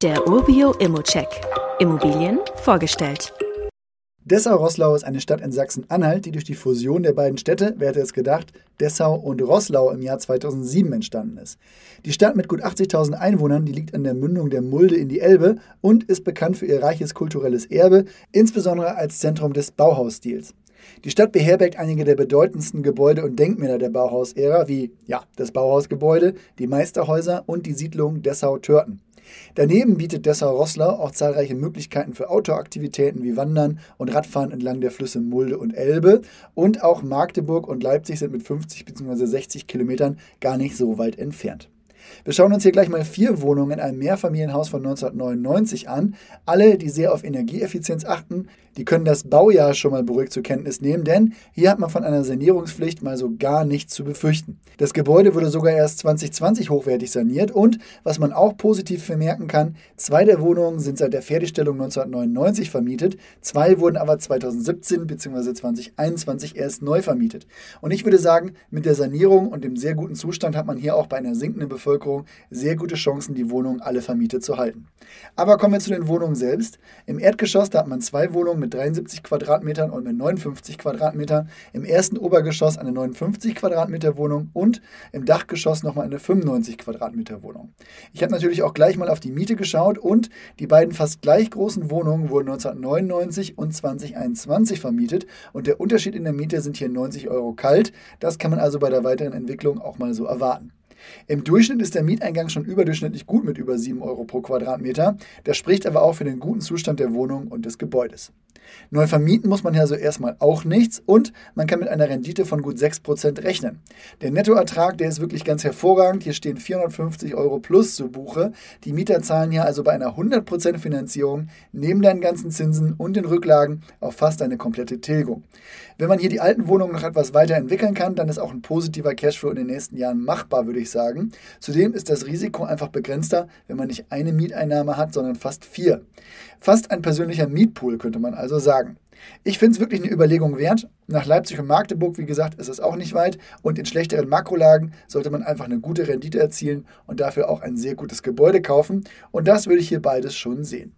Der Urbio Immocheck. Immobilien vorgestellt. Dessau-Roßlau ist eine Stadt in Sachsen-Anhalt, die durch die Fusion der beiden Städte, wer hätte es gedacht, Dessau und Roßlau im Jahr 2007 entstanden ist. Die Stadt mit gut 80.000 Einwohnern, die liegt an der Mündung der Mulde in die Elbe und ist bekannt für ihr reiches kulturelles Erbe, insbesondere als Zentrum des Bauhausstils. Die Stadt beherbergt einige der bedeutendsten Gebäude und Denkmäler der Bauhausära, wie ja, das Bauhausgebäude, die Meisterhäuser und die Siedlung Dessau-Törten. Daneben bietet Dessau-Roßlau auch zahlreiche Möglichkeiten für Outdoor-Aktivitäten wie Wandern und Radfahren entlang der Flüsse Mulde und Elbe. Und auch Magdeburg und Leipzig sind mit 50 bzw. 60 Kilometern gar nicht so weit entfernt. Wir schauen uns hier gleich mal vier Wohnungen in einem Mehrfamilienhaus von 1999 an. Alle, die sehr auf Energieeffizienz achten, die können das Baujahr schon mal beruhigt zur Kenntnis nehmen, denn hier hat man von einer Sanierungspflicht mal so gar nichts zu befürchten. Das Gebäude wurde sogar erst 2020 hochwertig saniert und, was man auch positiv vermerken kann, zwei der Wohnungen sind seit der Fertigstellung 1999 vermietet, zwei wurden aber 2017 bzw. 2021 erst neu vermietet. Und ich würde sagen, mit der Sanierung und dem sehr guten Zustand hat man hier auch bei einer sinkenden Bevölkerung sehr gute Chancen, die Wohnungen alle vermietet zu halten. Aber kommen wir zu den Wohnungen selbst. Im Erdgeschoss, da hat man zwei Wohnungen mit mit 73 Quadratmetern und mit 59 Quadratmetern. Im ersten Obergeschoss eine 59 Quadratmeter Wohnung und im Dachgeschoss nochmal eine 95 Quadratmeter Wohnung. Ich habe natürlich auch gleich mal auf die Miete geschaut und die beiden fast gleich großen Wohnungen wurden 1999 und 2021 vermietet und der Unterschied in der Miete sind hier 90 Euro kalt. Das kann man also bei der weiteren Entwicklung auch mal so erwarten. Im Durchschnitt ist der Mieteingang schon überdurchschnittlich gut mit über 7 Euro pro Quadratmeter. Das spricht aber auch für den guten Zustand der Wohnung und des Gebäudes. Neu vermieten muss man ja so erstmal auch nichts und man kann mit einer Rendite von gut 6% rechnen. Der Nettoertrag, der ist wirklich ganz hervorragend. Hier stehen 450 Euro plus zu Buche. Die Mieter zahlen hier also bei einer 100% Finanzierung neben den ganzen Zinsen und den Rücklagen auf fast eine komplette Tilgung. Wenn man hier die alten Wohnungen noch etwas weiterentwickeln kann, dann ist auch ein positiver Cashflow in den nächsten Jahren machbar, würde ich sagen. Zudem ist das Risiko einfach begrenzter, wenn man nicht eine Mieteinnahme hat, sondern fast vier. Fast ein persönlicher Mietpool könnte man also sagen. Ich finde es wirklich eine Überlegung wert. Nach Leipzig und Magdeburg, wie gesagt, ist es auch nicht weit. Und in schlechteren Makrolagen sollte man einfach eine gute Rendite erzielen und dafür auch ein sehr gutes Gebäude kaufen. Und das würde ich hier beides schon sehen.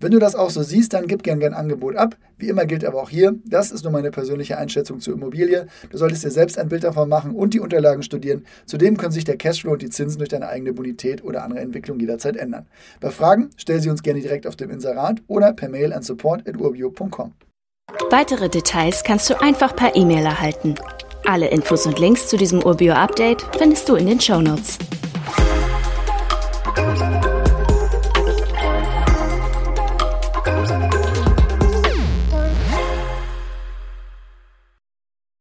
Wenn du das auch so siehst, dann gib gern ein Angebot ab. Wie immer gilt aber auch hier, das ist nur meine persönliche Einschätzung zur Immobilie. Du solltest dir selbst ein Bild davon machen und die Unterlagen studieren. Zudem können sich der Cashflow und die Zinsen durch deine eigene Bonität oder andere Entwicklung jederzeit ändern. Bei Fragen stell sie uns gerne direkt auf dem Inserat oder per Mail an support.urbio.com. Weitere Details kannst du einfach per E-Mail erhalten. Alle Infos und Links zu diesem Urbio-Update findest du in den Show Notes.